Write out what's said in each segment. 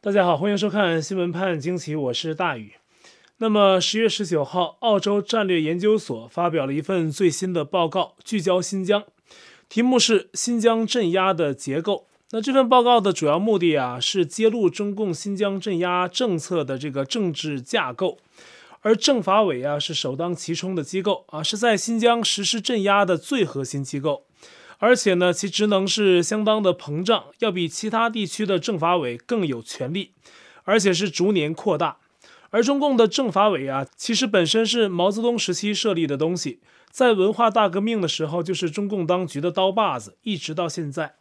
大家好，欢迎收看《新闻判惊奇》，我是大宇。那么十月十九号，澳洲战略研究所发表了一份最新的报告，聚焦新疆，题目是《新疆镇压的结构》。那这份报告的主要目的啊，是揭露中共新疆镇压政策的这个政治架构，而政法委啊是首当其冲的机构啊，是在新疆实施镇压的最核心机构。而且呢，其职能是相当的膨胀，要比其他地区的政法委更有权力，而且是逐年扩大。而中共的政法委啊，其实本身是毛泽东时期设立的东西，在文化大革命的时候就是中共当局的刀把子，一直到现在。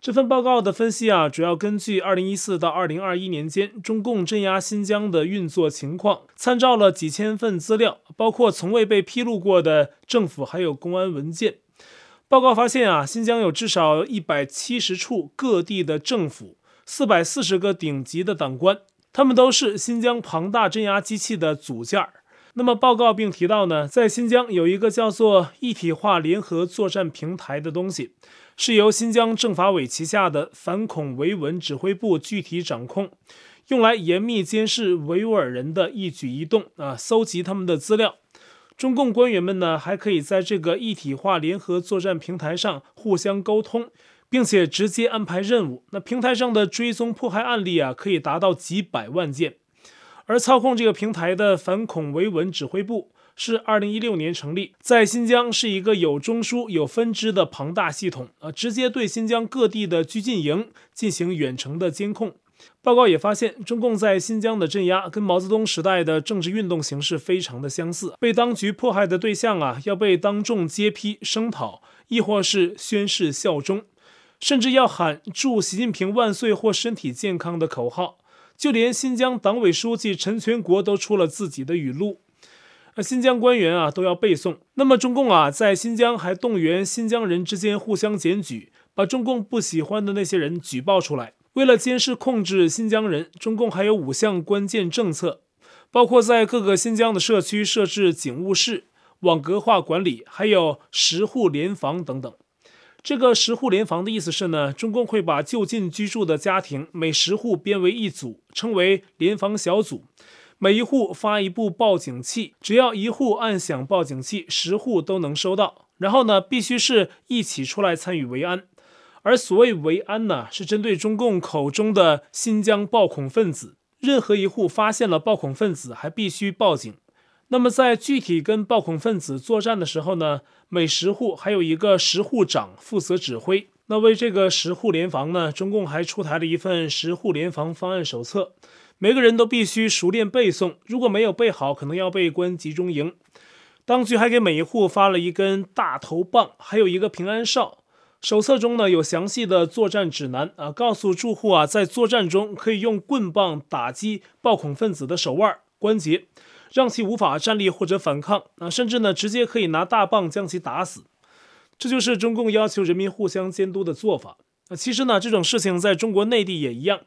这份报告的分析啊，主要根据2014到2021年间中共镇压新疆的运作情况，参照了几千份资料，包括从未被披露过的政府还有公安文件。报告发现啊，新疆有至少一百七十处各地的政府，四百四十个顶级的党官，他们都是新疆庞大镇压机器的组件儿。那么报告并提到呢，在新疆有一个叫做一体化联合作战平台的东西，是由新疆政法委旗下的反恐维稳指挥部具体掌控，用来严密监视维吾尔人的一举一动啊，搜集他们的资料。中共官员们呢，还可以在这个一体化联合作战平台上互相沟通，并且直接安排任务。那平台上的追踪迫害案例啊，可以达到几百万件。而操控这个平台的反恐维稳指挥部是二零一六年成立，在新疆是一个有中枢、有分支的庞大系统啊，直接对新疆各地的拘禁营进行远程的监控。报告也发现，中共在新疆的镇压跟毛泽东时代的政治运动形式非常的相似。被当局迫害的对象啊，要被当众揭批声讨，亦或是宣誓效忠，甚至要喊“祝习近平万岁”或“身体健康”的口号。就连新疆党委书记陈全国都出了自己的语录，而新疆官员啊都要背诵。那么中共啊，在新疆还动员新疆人之间互相检举，把中共不喜欢的那些人举报出来。为了监视控制新疆人，中共还有五项关键政策，包括在各个新疆的社区设置警务室、网格化管理，还有十户联防等等。这个十户联防的意思是呢，中共会把就近居住的家庭每十户编为一组，称为联防小组，每一户发一部报警器，只要一户按响报警器，十户都能收到。然后呢，必须是一起出来参与维安。而所谓维安呢，是针对中共口中的新疆暴恐分子，任何一户发现了暴恐分子，还必须报警。那么在具体跟暴恐分子作战的时候呢，每十户还有一个十户长负责指挥。那为这个十户联防呢，中共还出台了一份十户联防方案手册，每个人都必须熟练背诵，如果没有背好，可能要被关集中营。当局还给每一户发了一根大头棒，还有一个平安哨。手册中呢，有详细的作战指南啊，告诉住户啊，在作战中可以用棍棒打击暴恐分子的手腕、关节，让其无法站立或者反抗啊，甚至呢，直接可以拿大棒将其打死。这就是中共要求人民互相监督的做法。啊，其实呢，这种事情在中国内地也一样。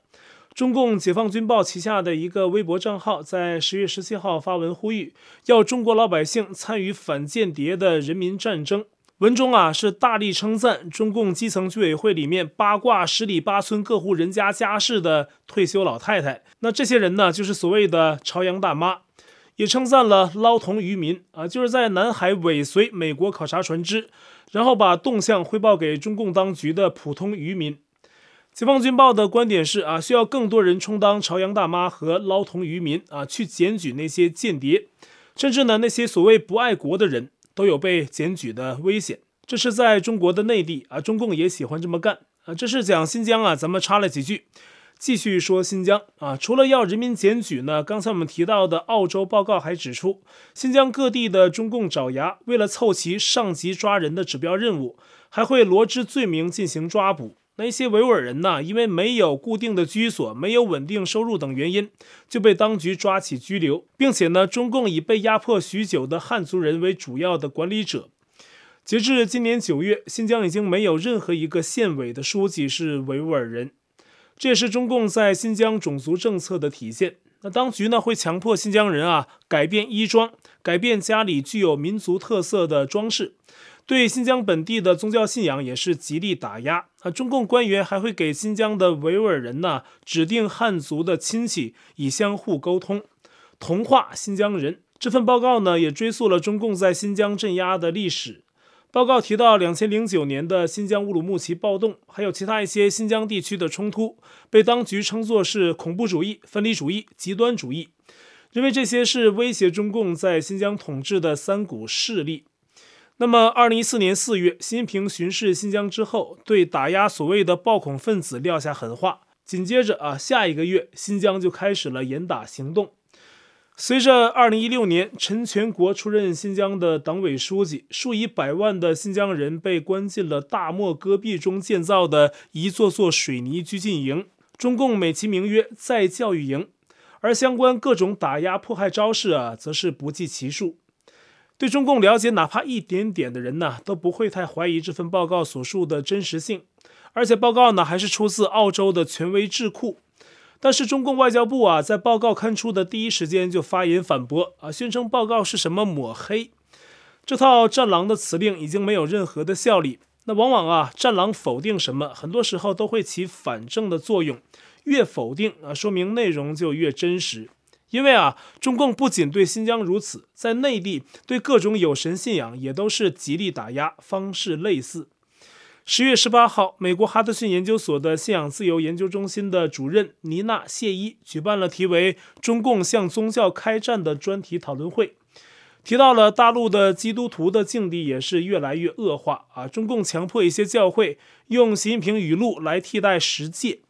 中共解放军报旗下的一个微博账号在十月十七号发文呼吁，要中国老百姓参与反间谍的人民战争。文中啊是大力称赞中共基层居委会里面八卦十里八村各户人家家事的退休老太太，那这些人呢就是所谓的朝阳大妈，也称赞了捞铜渔民啊，就是在南海尾随美国考察船只，然后把动向汇报给中共当局的普通渔民。解放军报的观点是啊，需要更多人充当朝阳大妈和捞铜渔民啊，去检举那些间谍，甚至呢那些所谓不爱国的人。都有被检举的危险，这是在中国的内地啊，中共也喜欢这么干啊。这是讲新疆啊，咱们插了几句，继续说新疆啊。除了要人民检举呢，刚才我们提到的澳洲报告还指出，新疆各地的中共爪牙为了凑齐上级抓人的指标任务，还会罗织罪名进行抓捕。那些维吾尔人呢，因为没有固定的居所、没有稳定收入等原因，就被当局抓起拘留，并且呢，中共以被压迫许久的汉族人为主要的管理者。截至今年九月，新疆已经没有任何一个县委的书记是维吾尔人，这也是中共在新疆种族政策的体现。那当局呢，会强迫新疆人啊改变衣装，改变家里具有民族特色的装饰。对新疆本地的宗教信仰也是极力打压啊！中共官员还会给新疆的维吾尔人呢指定汉族的亲戚，以相互沟通，同化新疆人。这份报告呢也追溯了中共在新疆镇压的历史。报告提到，两千零九年的新疆乌鲁木齐暴动，还有其他一些新疆地区的冲突，被当局称作是恐怖主义、分离主义、极端主义，认为这些是威胁中共在新疆统治的三股势力。那么，二零一四年四月，习近平巡视新疆之后，对打压所谓的暴恐分子撂下狠话。紧接着啊，下一个月，新疆就开始了严打行动。随着二零一六年陈全国出任新疆的党委书记，数以百万的新疆人被关进了大漠戈壁中建造的一座座水泥拘禁营，中共美其名曰再教育营，而相关各种打压迫害招式啊，则是不计其数。对中共了解哪怕一点点的人呢，都不会太怀疑这份报告所述的真实性。而且报告呢，还是出自澳洲的权威智库。但是中共外交部啊，在报告刊出的第一时间就发言反驳啊，宣称报告是什么抹黑。这套战狼的辞令已经没有任何的效力。那往往啊，战狼否定什么，很多时候都会起反证的作用。越否定啊，说明内容就越真实。因为啊，中共不仅对新疆如此，在内地对各种有神信仰也都是极力打压，方式类似。十月十八号，美国哈德逊研究所的信仰自由研究中心的主任尼娜谢伊举办了题为“中共向宗教开战”的专题讨论会，提到了大陆的基督徒的境地也是越来越恶化啊，中共强迫一些教会用习近平语录来替代十诫。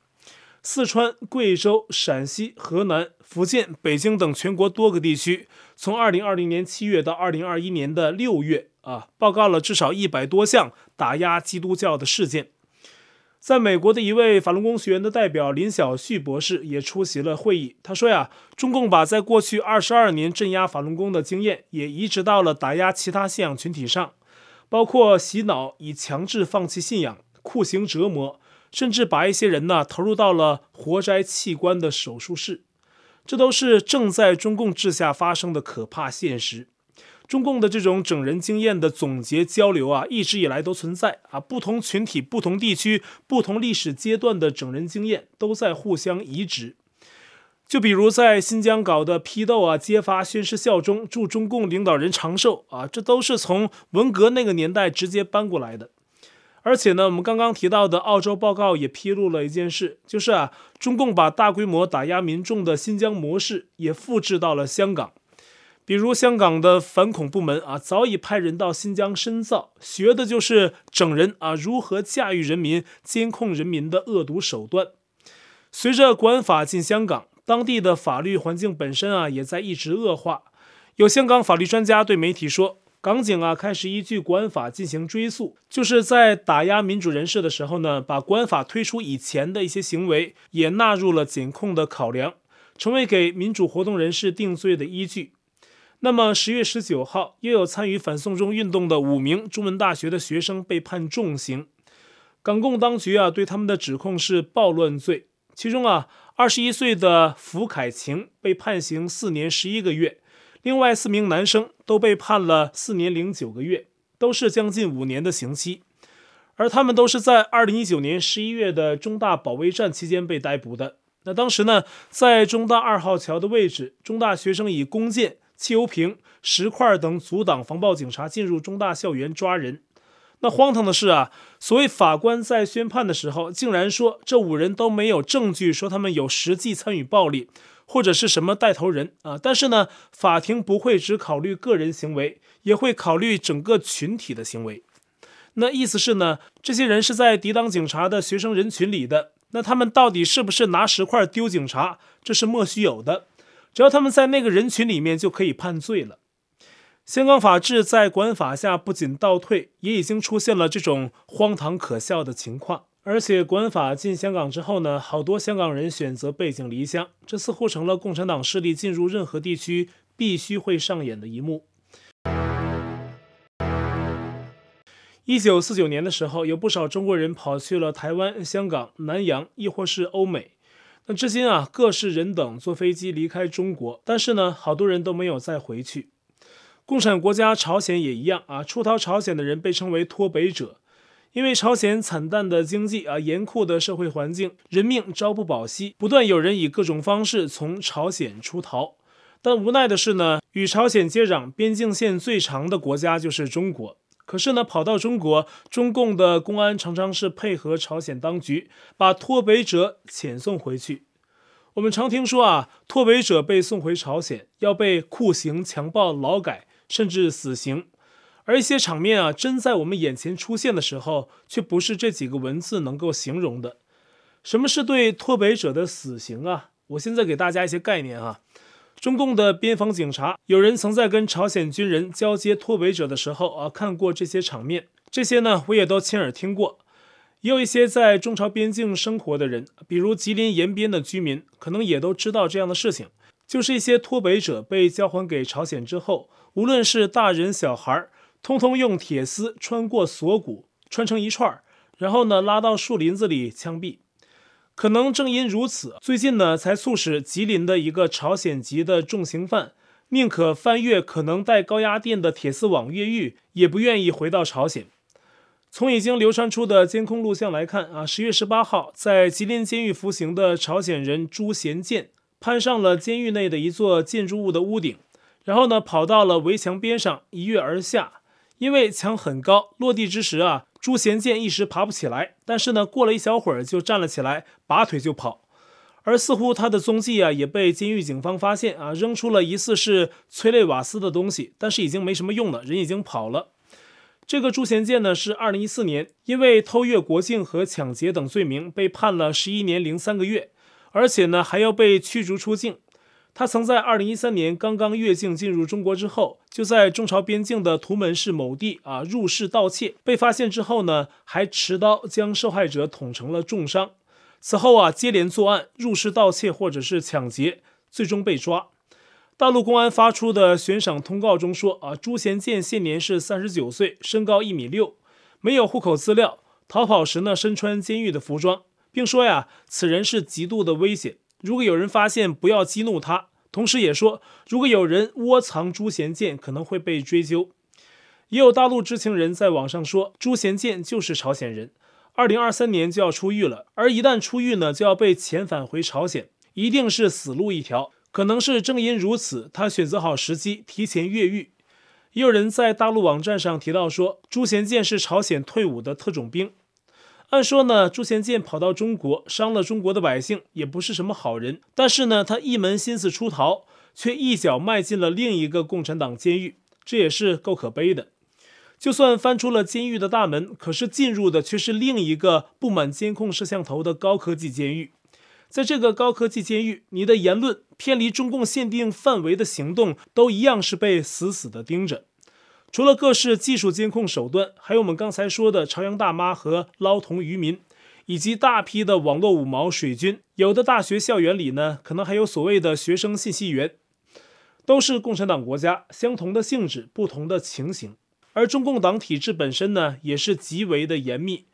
四川、贵州、陕西、河南、福建、北京等全国多个地区，从二零二零年七月到二零二一年的六月啊，报告了至少一百多项打压基督教的事件。在美国的一位法轮功学员的代表林小旭博士也出席了会议。他说呀，中共把在过去二十二年镇压法轮功的经验也移植到了打压其他信仰群体上，包括洗脑、以强制放弃信仰、酷刑折磨。甚至把一些人呢投入到了活摘器官的手术室，这都是正在中共治下发生的可怕现实。中共的这种整人经验的总结交流啊，一直以来都存在啊，不同群体、不同地区、不同历史阶段的整人经验都在互相移植。就比如在新疆搞的批斗啊、揭发、宣誓效忠、祝中共领导人长寿啊，这都是从文革那个年代直接搬过来的。而且呢，我们刚刚提到的澳洲报告也披露了一件事，就是啊，中共把大规模打压民众的新疆模式也复制到了香港。比如香港的反恐部门啊，早已派人到新疆深造，学的就是整人啊，如何驾驭人民、监控人民的恶毒手段。随着国安法进香港，当地的法律环境本身啊，也在一直恶化。有香港法律专家对媒体说。港警啊，开始依据国安法进行追诉，就是在打压民主人士的时候呢，把国安法推出以前的一些行为也纳入了检控的考量，成为给民主活动人士定罪的依据。那么十月十九号，又有参与反送中运动的五名中文大学的学生被判重刑，港共当局啊对他们的指控是暴乱罪，其中啊二十一岁的符凯晴被判刑四年十一个月。另外四名男生都被判了四年零九个月，都是将近五年的刑期，而他们都是在二零一九年十一月的中大保卫战期间被逮捕的。那当时呢，在中大二号桥的位置，中大学生以弓箭、汽油瓶、石块等阻挡防暴警察进入中大校园抓人。那荒唐的是啊，所谓法官在宣判的时候，竟然说这五人都没有证据说他们有实际参与暴力。或者是什么带头人啊？但是呢，法庭不会只考虑个人行为，也会考虑整个群体的行为。那意思是呢，这些人是在抵挡警察的学生人群里的。那他们到底是不是拿石块丢警察？这是莫须有的。只要他们在那个人群里面，就可以判罪了。香港法治在国安法下不仅倒退，也已经出现了这种荒唐可笑的情况。而且，国安法进香港之后呢，好多香港人选择背井离乡，这似乎成了共产党势力进入任何地区必须会上演的一幕。一九四九年的时候，有不少中国人跑去了台湾、香港、南洋，亦或是欧美。那至今啊，各式人等坐飞机离开中国，但是呢，好多人都没有再回去。共产国家朝鲜也一样啊，出逃朝鲜的人被称为脱北者。因为朝鲜惨淡的经济啊，严酷的社会环境，人命朝不保夕，不断有人以各种方式从朝鲜出逃。但无奈的是呢，与朝鲜接壤、边境线最长的国家就是中国。可是呢，跑到中国，中共的公安常常是配合朝鲜当局，把脱北者遣送回去。我们常听说啊，脱北者被送回朝鲜，要被酷刑、强暴、劳改，甚至死刑。而一些场面啊，真在我们眼前出现的时候，却不是这几个文字能够形容的。什么是对脱北者的死刑啊？我现在给大家一些概念啊。中共的边防警察，有人曾在跟朝鲜军人交接脱北者的时候啊，看过这些场面。这些呢，我也都亲耳听过。也有一些在中朝边境生活的人，比如吉林延边的居民，可能也都知道这样的事情。就是一些脱北者被交还给朝鲜之后，无论是大人小孩。通通用铁丝穿过锁骨，穿成一串，然后呢，拉到树林子里枪毙。可能正因如此，最近呢才促使吉林的一个朝鲜籍的重刑犯，宁可翻越可能带高压电的铁丝网越狱，也不愿意回到朝鲜。从已经流传出的监控录像来看啊，十月十八号在吉林监狱服刑的朝鲜人朱贤建，攀上了监狱内的一座建筑物的屋顶，然后呢跑到了围墙边上，一跃而下。因为墙很高，落地之时啊，朱贤建一时爬不起来。但是呢，过了一小会儿就站了起来，拔腿就跑。而似乎他的踪迹啊，也被监狱警方发现啊，扔出了疑似是催泪瓦斯的东西，但是已经没什么用了，人已经跑了。这个朱贤建呢，是二零一四年因为偷越国境和抢劫等罪名被判了十一年零三个月，而且呢还要被驱逐出境。他曾在二零一三年刚刚越境进入中国之后，就在中朝边境的图门市某地啊入室盗窃，被发现之后呢，还持刀将受害者捅成了重伤。此后啊，接连作案，入室盗窃或者是抢劫，最终被抓。大陆公安发出的悬赏通告中说啊，朱贤建现年是三十九岁，身高一米六，没有户口资料，逃跑时呢身穿监狱的服装，并说呀，此人是极度的危险。如果有人发现，不要激怒他。同时也说，如果有人窝藏朱贤建，可能会被追究。也有大陆知情人在网上说，朱贤建就是朝鲜人，二零二三年就要出狱了，而一旦出狱呢，就要被遣返回朝鲜，一定是死路一条。可能是正因如此，他选择好时机提前越狱。也有人在大陆网站上提到说，朱贤建是朝鲜退伍的特种兵。按说呢，朱贤建跑到中国，伤了中国的百姓，也不是什么好人。但是呢，他一门心思出逃，却一脚迈进了另一个共产党监狱，这也是够可悲的。就算翻出了监狱的大门，可是进入的却是另一个布满监控摄像头的高科技监狱。在这个高科技监狱，你的言论偏离中共限定范围的行动，都一样是被死死的盯着。除了各式技术监控手段，还有我们刚才说的朝阳大妈和捞童渔民，以及大批的网络五毛水军。有的大学校园里呢，可能还有所谓的学生信息员，都是共产党国家，相同的性质，不同的情形。而中共党体制本身呢，也是极为的严密，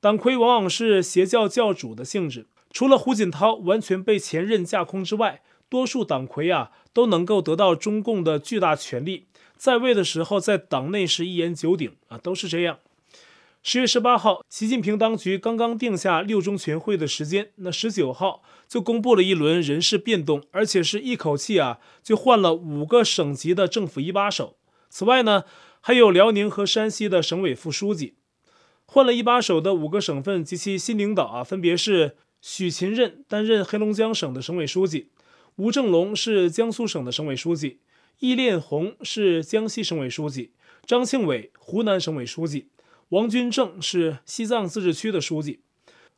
党魁往往是邪教教主的性质。除了胡锦涛完全被前任架空之外，多数党魁啊都能够得到中共的巨大权力。在位的时候，在党内是一言九鼎啊，都是这样。十月十八号，习近平当局刚刚定下六中全会的时间，那十九号就公布了一轮人事变动，而且是一口气啊就换了五个省级的政府一把手。此外呢，还有辽宁和山西的省委副书记。换了一把手的五个省份及其新领导啊，分别是许勤任担任黑龙江省的省委书记，吴政龙是江苏省的省委书记。易炼红是江西省委书记，张庆伟湖南省委书记，王军政是西藏自治区的书记，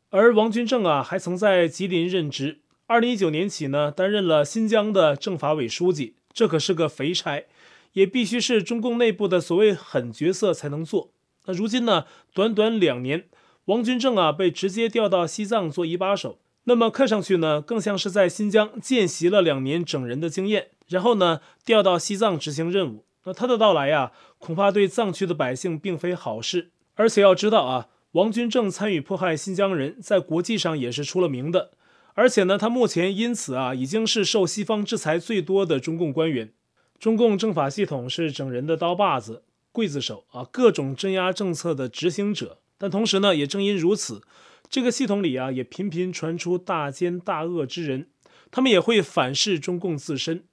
而王军政啊还曾在吉林任职，二零一九年起呢担任了新疆的政法委书记，这可是个肥差，也必须是中共内部的所谓狠角色才能做。那如今呢，短短两年，王军政啊被直接调到西藏做一把手，那么看上去呢，更像是在新疆见习了两年整人的经验。然后呢，调到西藏执行任务。那他的到来呀，恐怕对藏区的百姓并非好事。而且要知道啊，王军政参与迫害新疆人，在国际上也是出了名的。而且呢，他目前因此啊，已经是受西方制裁最多的中共官员。中共政法系统是整人的刀把子、刽子手啊，各种镇压政策的执行者。但同时呢，也正因如此，这个系统里啊，也频频传出大奸大恶之人，他们也会反噬中共自身。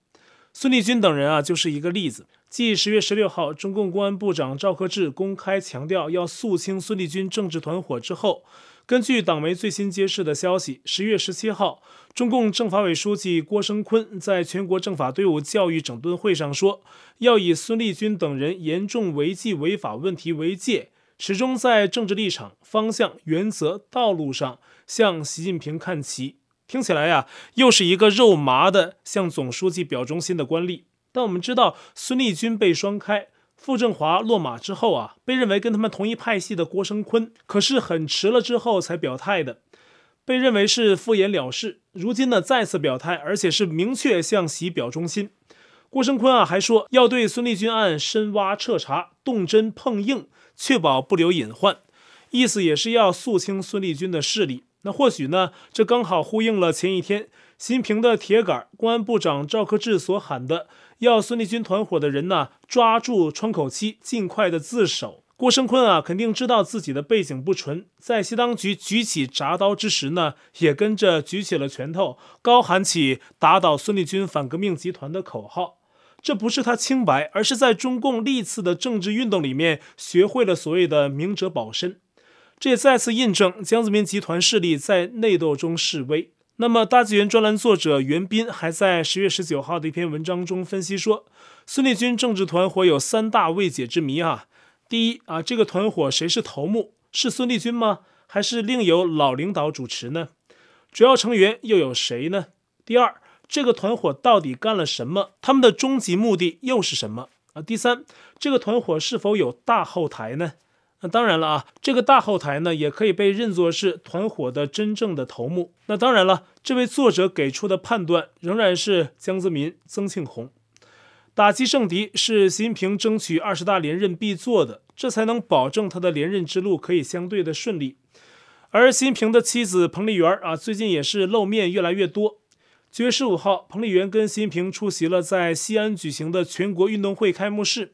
孙立军等人啊，就是一个例子。继十月十六号，中共公安部长赵克志公开强调要肃清孙立军政治团伙之后，根据党媒最新揭示的消息，十月十七号，中共政法委书记郭声琨在全国政法队伍教育整顿会上说，要以孙立军等人严重违纪违法问题为戒，始终在政治立场、方向、原则、道路上向习近平看齐。听起来呀，又是一个肉麻的向总书记表忠心的官吏。但我们知道，孙立军被双开。傅政华落马之后啊，被认为跟他们同一派系的郭声琨，可是很迟了之后才表态的，被认为是敷衍了事。如今呢，再次表态，而且是明确向习表忠心。郭声琨啊，还说要对孙立军案深挖彻查，动真碰硬，确保不留隐患。意思也是要肃清孙立军的势力。那或许呢，这刚好呼应了前一天新平的铁杆，公安部长赵克志所喊的。要孙立军团伙的人呢，抓住窗口期，尽快的自首。郭声琨啊，肯定知道自己的背景不纯，在西当局举起铡刀之时呢，也跟着举起了拳头，高喊起打倒孙立军反革命集团的口号。这不是他清白，而是在中共历次的政治运动里面学会了所谓的明哲保身。这也再次印证江泽民集团势力在内斗中示威。那么，大纪元专栏作者袁彬还在十月十九号的一篇文章中分析说，孙立军政治团伙有三大未解之谜啊。第一啊，这个团伙谁是头目？是孙立军吗？还是另有老领导主持呢？主要成员又有谁呢？第二，这个团伙到底干了什么？他们的终极目的又是什么？啊，第三，这个团伙是否有大后台呢？那当然了啊，这个大后台呢，也可以被认作是团伙的真正的头目。那当然了，这位作者给出的判断仍然是江泽民、曾庆红。打击政敌是习近平争取二十大连任必做的，这才能保证他的连任之路可以相对的顺利。而习近平的妻子彭丽媛啊，最近也是露面越来越多。九月十五号，彭丽媛跟习近平出席了在西安举行的全国运动会开幕式。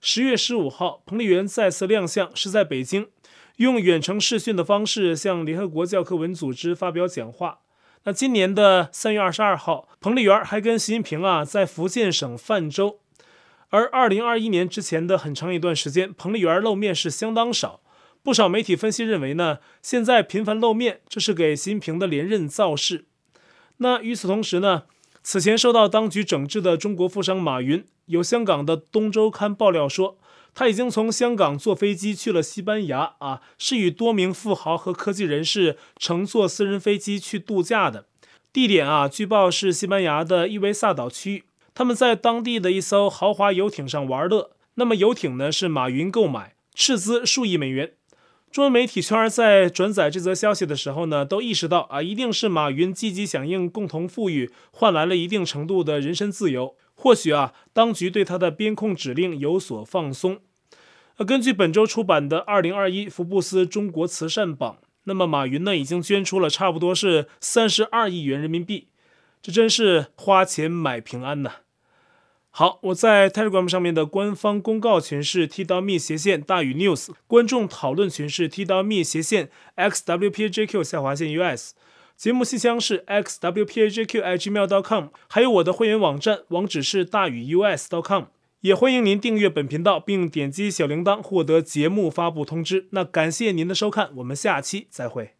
十月十五号，彭丽媛再次亮相，是在北京，用远程视讯的方式向联合国教科文组织发表讲话。那今年的三月二十二号，彭丽媛还跟习近平啊在福建省泛舟。而二零二一年之前的很长一段时间，彭丽媛露面是相当少。不少媒体分析认为呢，现在频繁露面，这是给习近平的连任造势。那与此同时呢，此前受到当局整治的中国富商马云。有香港的《东周刊》爆料说，他已经从香港坐飞机去了西班牙啊，是与多名富豪和科技人士乘坐私人飞机去度假的。地点啊，据报是西班牙的伊维萨岛区域。他们在当地的一艘豪华游艇上玩乐。那么游艇呢，是马云购买，斥资数亿美元。中文媒体圈在转载这则消息的时候呢，都意识到啊，一定是马云积极响应共同富裕，换来了一定程度的人身自由。或许啊，当局对他的边控指令有所放松。呃，根据本周出版的《二零二一福布斯中国慈善榜》，那么马云呢已经捐出了差不多是三十二亿元人民币，这真是花钱买平安呐。好，我在 Telegram 上面的官方公告群是 t.me 斜线大于 news，观众讨论群是 t.me 斜线 xwpjq 下划线 us。节目信箱是 xwpajq@gmail.com，还有我的会员网站，网址是大于 U S dot com。也欢迎您订阅本频道，并点击小铃铛获得节目发布通知。那感谢您的收看，我们下期再会。